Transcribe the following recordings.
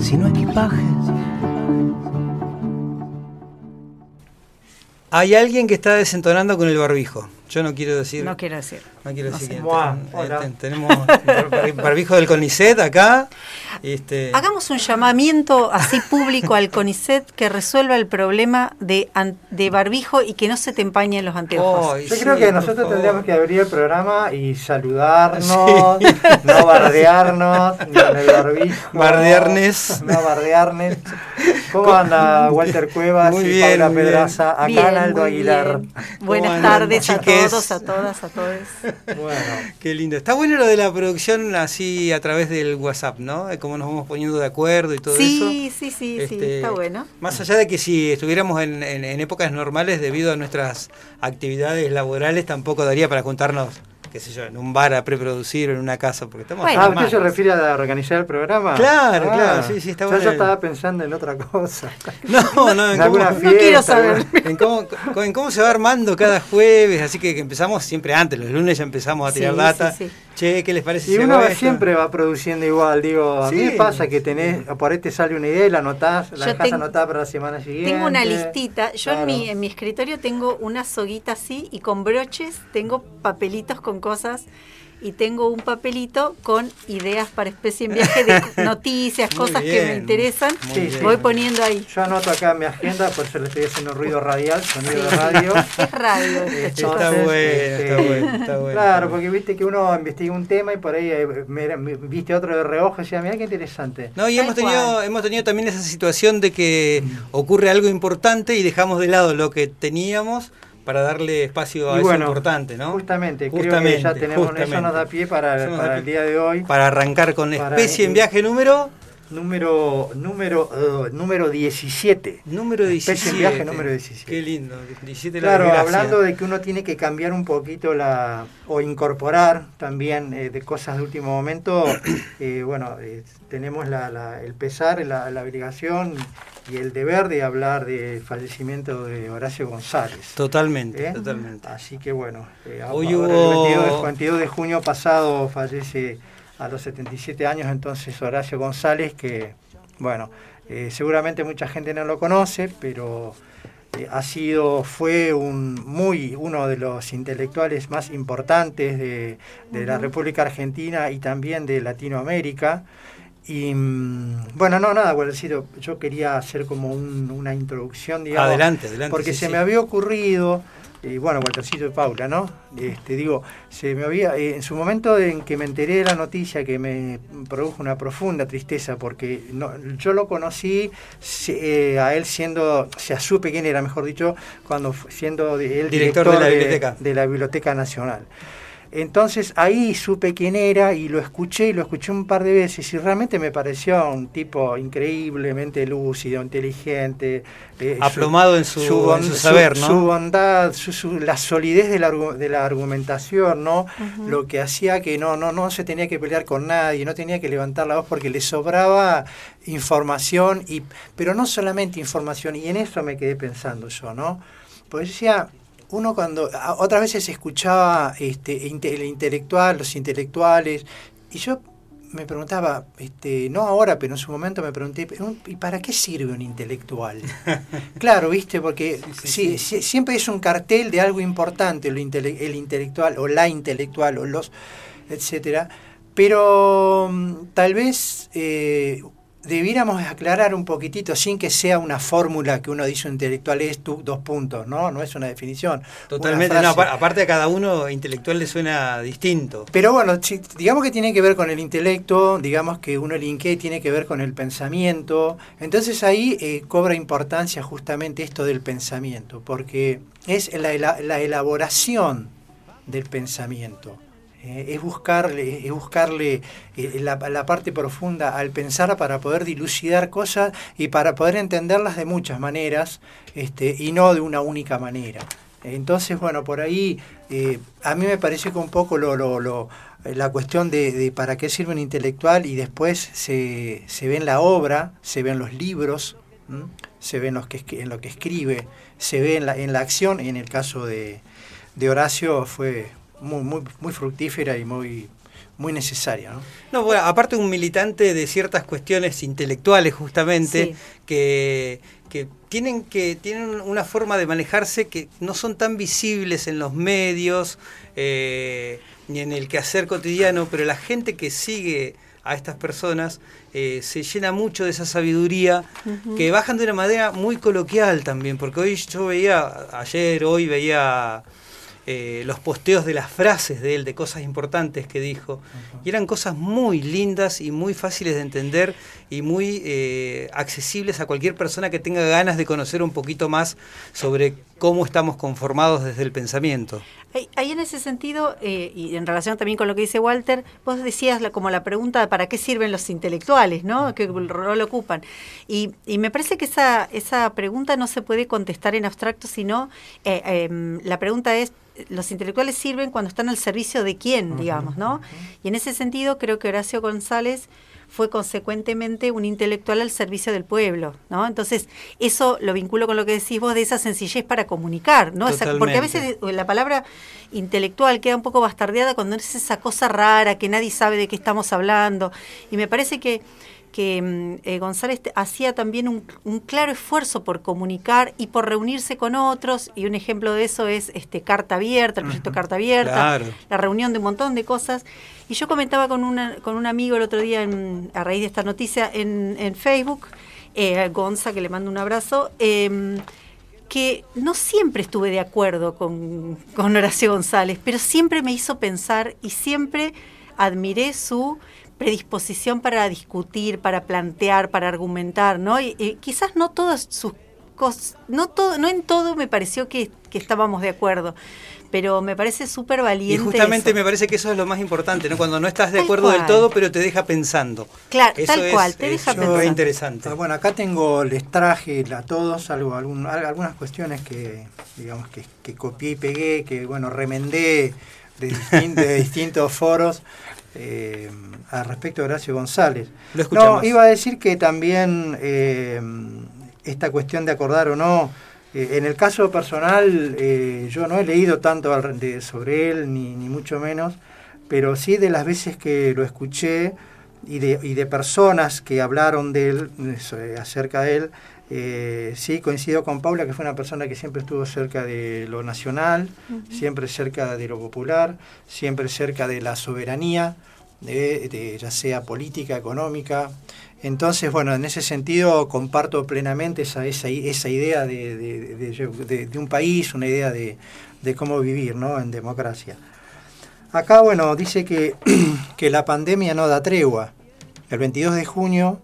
sino equipajes. Hay alguien que está desentonando con el barbijo. Yo no quiero decir. No quiero decir. No quiero decir sé. que Mua, ten- hola. ten- tenemos bar- barbijo del CONICET acá. Este, Hagamos un llamamiento así público al CONICET que resuelva el problema de, an- de barbijo y que no se te empañen los anteojos. Yo sí, creo que nosotros favor. tendríamos que abrir el programa y saludarnos, no bardearnos, ni con el barbijo. Bardearnes. No bardearnes. ¿Cómo anda Walter Cuevas Muy y bien, Paula bien. Pedraza? Acá Bien, Aldo Aguilar. Buenas tardes a todos, a todas, a todos. Bueno, Qué lindo. Está bueno lo de la producción así a través del WhatsApp, ¿no? Cómo nos vamos poniendo de acuerdo y todo eso. Sí, sí, sí, sí, Este, está bueno. Más allá de que si estuviéramos en, en- en épocas normales, debido a nuestras actividades laborales, tampoco daría para juntarnos, qué sé yo, en un bar a preproducir o en una casa, porque estamos Bueno. ah. ¿usted se refiere a organizar el programa? Claro, Ah, claro, sí, sí, está yo bueno. ya estaba pensando en otra cosa. No, no, en En cómo, fiesta. No quiero saber. en cómo- co- en cómo se va armando cada jueves, así que, que empezamos siempre antes, los lunes ya empezamos a tirar Sí, data. sí, sí. Che, ¿qué les parece Y si uno siempre va produciendo igual, digo, a mí Sí. me pasa que tenés, por ahí te sale una idea y la anotás, la Yo dejás tengo- anotada para la semana siguiente. Tengo una listita. Yo Claro. en, mi, en mi escritorio tengo una soguita así y con broches tengo papelitos con cosas y tengo un papelito con ideas para especie en viaje de noticias, cosas que me interesan. bien. Voy poniendo ahí. Yo anoto acá en mi agenda, por eso le estoy haciendo ruido radial, sonido de radio. Es radio. Este, chicos. Está bueno, este, está bueno, está bueno. Claro, porque viste que uno investiga un tema y por ahí eh, me- me- viste otro de reojo y decía, mira qué interesante. No, y hemos tenido, hemos tenido también esa situación de que ocurre algo importante y dejamos de lado lo que teníamos para darle espacio a Y eso bueno, importante, ¿no? Justamente, creo Justamente, que ya tenemos, eso justamente. nos da pie para, Eso nos da para pie. el día de hoy. Para arrancar con Para- especie en viaje número Número, número, eh, número 17. número 17. Especie en viaje número 17. Qué lindo, 17 la Claro, hablando de que uno tiene que cambiar un poquito la o incorporar también eh, de cosas de último momento, eh, bueno, eh, tenemos la, la- el pesar, la, la obligación y el deber de hablar del fallecimiento de Horacio González. Totalmente, ¿Eh? totalmente. Así que bueno, eh, Hoy hubo- el 22, de- 22 de junio pasado fallece a los 77 años entonces Horacio González, que bueno, eh, seguramente mucha gente no lo conoce, pero eh, ha sido, fue un muy uno de los intelectuales más importantes de, de la República Argentina y también de Latinoamérica. Y mm, bueno, no, nada, Gualcito, yo quería hacer como un- una introducción, digamos. Adelante, adelante, Porque sí, se sí. me había ocurrido, y bueno, Waltercito y Paula, ¿no? Este, digo, se me había, eh, en su momento en que me enteré de la noticia que me produjo una profunda tristeza, porque no, yo lo conocí se- eh, a él siendo, o sea, supe quién era, mejor dicho, cuando siendo de- el Director de la biblioteca. de la Biblioteca Nacional. Entonces ahí supe quién era y lo escuché y lo escuché un par de veces y realmente me pareció un tipo increíblemente lúcido, inteligente. eh, su- Aplomado en su- en su saber, ¿no? Su bondad, su, su- la solidez de la, de la argumentación, ¿no? Lo que hacía que no, no, no se tenía que pelear con nadie, no tenía que levantar la voz porque le sobraba información, y, pero no solamente información, y en eso me quedé pensando yo, ¿no? Pues decía, uno cuando otras veces escuchaba este el intelectual, los intelectuales, y yo me preguntaba, este, no ahora, pero en su momento me pregunté, "¿Pero, ¿y para qué sirve un intelectual? claro, viste, porque sí, sí, siempre es un cartel de algo importante, intele- el intelectual o la intelectual o los, etcétera. Pero mm, tal vez eh, debiéramos aclarar un poquitito, sin que sea una fórmula que uno dice intelectual es tú, dos puntos, ¿no? No es una definición. Totalmente, una no, aparte a cada uno intelectual le suena distinto. Pero bueno, si- digamos que tiene que ver con el intelecto, digamos que uno linkea y tiene que ver con el pensamiento. Entonces ahí eh, cobra importancia justamente esto del pensamiento, porque es la elaboración del pensamiento. Eh, es buscarle, es buscarle eh, la, la parte profunda al pensar para poder dilucidar cosas y para poder entenderlas de muchas maneras este, y no de una única manera. Entonces, bueno, por ahí eh, a mí me parece que un poco lo, lo- lo- la cuestión de, de para qué sirve un intelectual y después se, se ve en la obra, se ve en los libros, se ve en, los que, en lo que escribe, se ve en la, en la acción, en el caso de, de Horacio fue muy, muy, muy fructífera y muy, muy necesaria. ¿no? No, bueno, aparte un militante de ciertas cuestiones intelectuales justamente, Sí. que, que tienen que tienen una forma de manejarse que no son tan visibles en los medios eh, ni en el quehacer cotidiano, pero la gente que sigue a estas personas eh, se llena mucho de esa sabiduría que bajan de una manera muy coloquial también, porque hoy yo veía, ayer, hoy veía eh, los posteos de las frases de él, de cosas importantes que dijo, y eran cosas muy lindas y muy fáciles de entender y muy eh, accesibles a cualquier persona que tenga ganas de conocer un poquito más sobre cómo estamos conformados desde el pensamiento. Ahí, en ese sentido, eh, y en relación también con lo que dice Walter, vos decías la- como la pregunta de para qué sirven los intelectuales, ¿no? ¿Qué rol ocupan? Y, y me parece que esa, esa pregunta no se puede contestar en abstracto, sino eh, em, la pregunta es, los intelectuales sirven cuando están al servicio de quién, digamos, ¿no? Y en ese sentido creo que Horacio González fue consecuentemente un intelectual al servicio del pueblo, ¿no? Entonces, eso lo vinculo con lo que decís vos de esa sencillez para comunicar, ¿no? Esa- porque a veces eh, la palabra intelectual queda un poco bastardeada cuando es esa cosa rara que nadie sabe de qué estamos hablando. Y me parece que, que mm, eh, González hacía también un, un claro esfuerzo por comunicar y por reunirse con otros. Y un ejemplo de eso es este Carta Abierta, el proyecto Carta Abierta, Claro. la reunión de un montón de cosas. Y yo comentaba con, una, con un amigo el otro día, en- a raíz de esta noticia, en, en Facebook, eh, Gonza, que le mando un abrazo, em, que no siempre estuve de acuerdo con, con Horacio González, pero siempre me hizo pensar y siempre admiré su predisposición para discutir, para plantear, para argumentar, ¿no? Y, y quizás no todas sus cosas, no todo, no en todo me pareció que, que estábamos de acuerdo, pero me parece súper valiente. Y justamente eso. me parece que eso es lo más importante, ¿no? Cuando no estás de Tal acuerdo del todo, pero te deja pensando. Claro, Eso tal es- cual, te es deja pensando. interesante. Ah, Bueno, acá tengo, les traje a todos algo, algún- al- algunas cuestiones que, digamos, que, que copié y pegué, que, bueno, remendé de, distin- de distintos foros eh, al respecto de Horacio González. Lo escuchamos. No, iba a decir que también eh, esta cuestión de acordar o no, eh, en el caso personal, yo no he leído tanto al- de- sobre él, ni, ni mucho menos, pero sí de las veces que lo escuché y de, y de personas que hablaron de él, acerca de él, eh, sí coincido con Paula, que fue una persona que siempre estuvo cerca de lo nacional, siempre cerca de lo popular, siempre cerca de la soberanía, de, de- ya sea política, económica. Entonces, bueno, en ese sentido comparto plenamente esa, esa, esa idea de, de- de- de- de un país, una idea de, de cómo vivir ¿no? en democracia. Acá, bueno, dice que, que la pandemia no da tregua. El 22 de junio,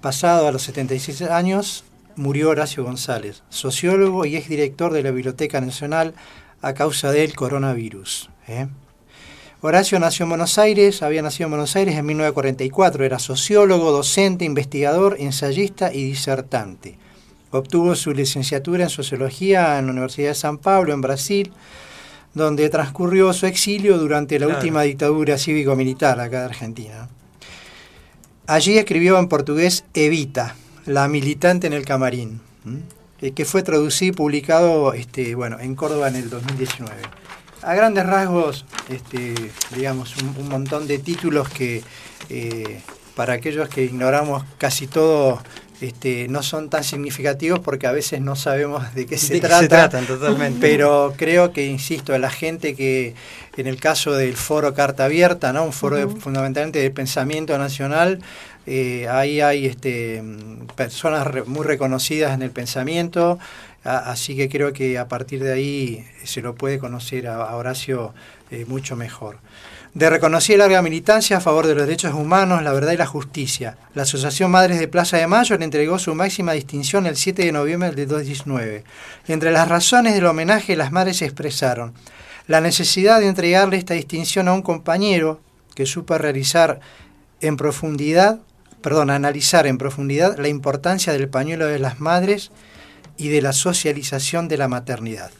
pasado a los 76 años, murió Horacio González, sociólogo y exdirector de la Biblioteca Nacional a causa del coronavirus. ¿eh? Horacio nació en Buenos Aires, había nacido en Buenos Aires en 1944, era sociólogo, docente, investigador, ensayista y disertante. Obtuvo su licenciatura en sociología en la Universidad de San Pablo, en Brasil, donde transcurrió su exilio durante la Claro. última dictadura cívico-militar acá de Argentina. Allí escribió en portugués Evita, la militante en el camarín, eh, que fue traducido y publicado este, bueno, en Córdoba en el 2019. A grandes rasgos, este, digamos, un, un montón de títulos que eh, para aquellos que ignoramos casi todo este, no son tan significativos porque a veces no sabemos de qué se ¿De trata. se tratan totalmente? Pero creo que, insisto, la gente que, en el caso del foro Carta Abierta, ¿no? un foro de- fundamentalmente de pensamiento nacional, eh, ahí hay este, mm, personas re- muy reconocidas en el pensamiento, a- así que creo que a partir de ahí se lo puede conocer a, Horacio eh, mucho mejor. De reconocida larga militancia a favor de los derechos humanos, la verdad y la justicia. La Asociación Madres de Plaza de Mayo le entregó su máxima distinción el 7 de noviembre del 2019. Entre las razones del homenaje, las madres expresaron la necesidad de entregarle esta distinción a un compañero que supo realizar en profundidad, perdón, analizar en profundidad la importancia del pañuelo de las madres y de la socialización de la maternidad.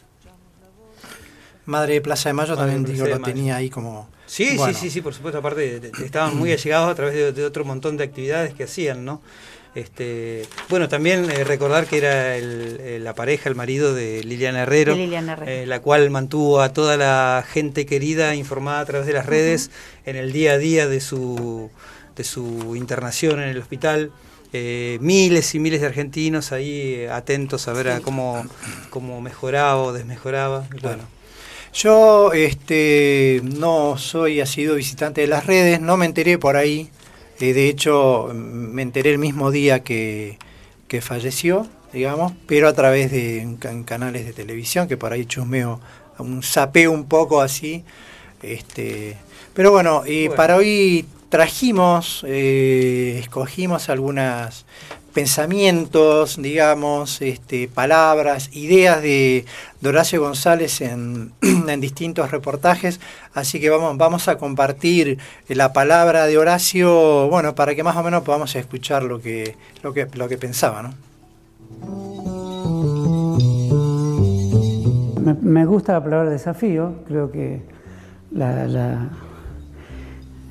Madre de Plaza de Mayo Madre también de digo, lo Mayo. tenía ahí como, Sí, sí, sí, sí, por supuesto, aparte estaban muy allegados a través de, otro montón de actividades que hacían, ¿no? Este, bueno, también eh, recordar que era la pareja, el marido de Liliana Herrero, eh, la cual mantuvo a toda la gente querida informada a través de las redes en el día a día de su, de su internación en el hospital. Eh, miles y miles de argentinos ahí atentos a ver cómo, cómo mejoraba o desmejoraba. Bueno. Yo este, no soy sido visitante de las redes, no me enteré por ahí. Eh, de hecho, me enteré el mismo día que, falleció, digamos, pero a través de canales de televisión, que por ahí chusmeo, un sapeo un poco así. Este, pero bueno, y para hoy trajimos, eh, escogimos algunas pensamientos, digamos, este, palabras, ideas de, Horacio González en, distintos reportajes, así que vamos, vamos a compartir la palabra de Horacio, bueno, para que más o menos podamos escuchar lo que, lo que, lo que pensaba, ¿no? Me, gusta la palabra desafío, creo que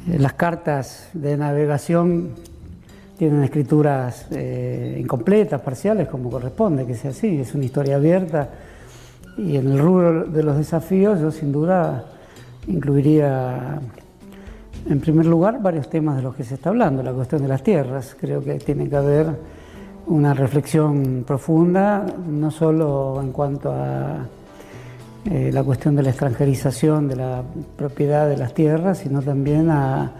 las cartas de navegación tienen escrituras eh, incompletas, parciales, como corresponde, que sea así, es una historia abierta. Y en el rubro de los desafíos yo sin duda incluiría, en primer lugar, varios temas de los que se está hablando, la cuestión de las tierras. Creo que tiene que haber una reflexión profunda, no solo en cuanto a eh, la cuestión de la extranjerización de la propiedad de las tierras, sino también a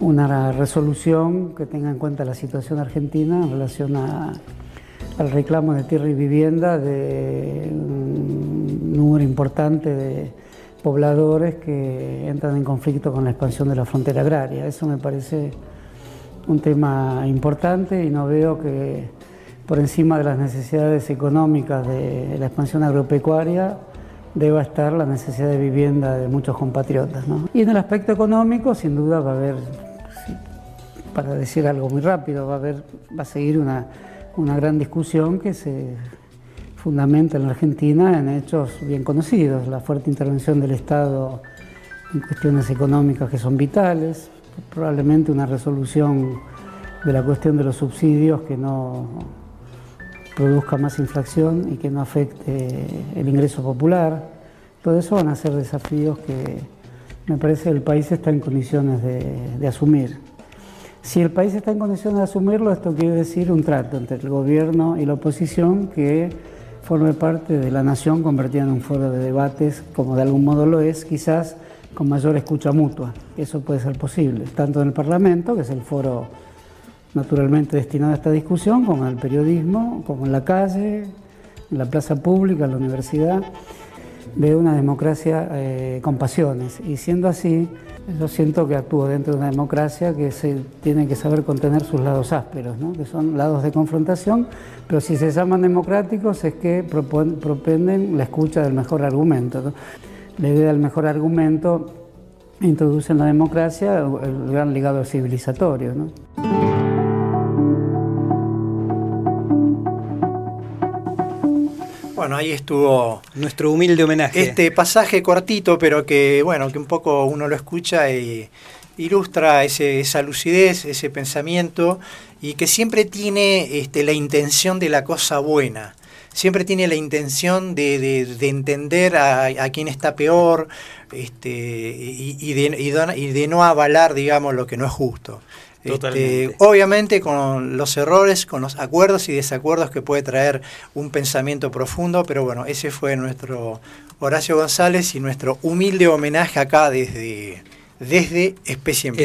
una resolución que tenga en cuenta la situación argentina en relación al reclamo de tierra y vivienda de un número importante de pobladores que entran en conflicto con la expansión de la frontera agraria. Eso me parece un tema importante y no veo que por encima de las necesidades económicas de la expansión agropecuaria deba estar la necesidad de vivienda de muchos compatriotas. Y en el aspecto económico, sin duda, va a haber para decir algo muy rápido, va a, haber, va a seguir una, gran discusión que se fundamenta en Argentina en hechos bien conocidos, la fuerte intervención del Estado en cuestiones económicas que son vitales, probablemente una resolución de la cuestión de los subsidios que no produzca más inflación y que no afecte el ingreso popular. Todo eso van a ser desafíos que me parece el país está en condiciones de asumir. Si el país está en condiciones de asumirlo, esto quiere decir un trato entre el gobierno y la oposición que forme parte de la nación convertida en un foro de debates, como de algún modo lo es, quizás con mayor escucha mutua. Eso puede ser posible, tanto en el Parlamento, que es el foro naturalmente destinado a esta discusión, como en el periodismo, como en la calle, en la plaza pública, en la universidad, de una democracia eh, con pasiones. Y siendo así, yo siento que actúo dentro de una democracia que se tiene que saber contener sus lados ásperos, ¿no? que son lados de confrontación, pero si se llaman democráticos es que propenden la escucha del mejor argumento. La idea del mejor argumento introduce en la democracia el gran legado civilizatorio. Bueno, ahí estuvo nuestro humilde homenaje. Este pasaje cortito, pero que bueno, que un poco uno lo escucha y ilustra esa lucidez, ese pensamiento y que siempre tiene este, la intención de la cosa buena. Siempre tiene la intención de, entender a, quien está peor este, y, de, y de no avalar, digamos, lo que no es justo. Este, obviamente con los errores, con los acuerdos y desacuerdos que puede traer un pensamiento profundo, pero bueno, ese fue nuestro Horacio González y nuestro humilde homenaje acá desde, desde Especie en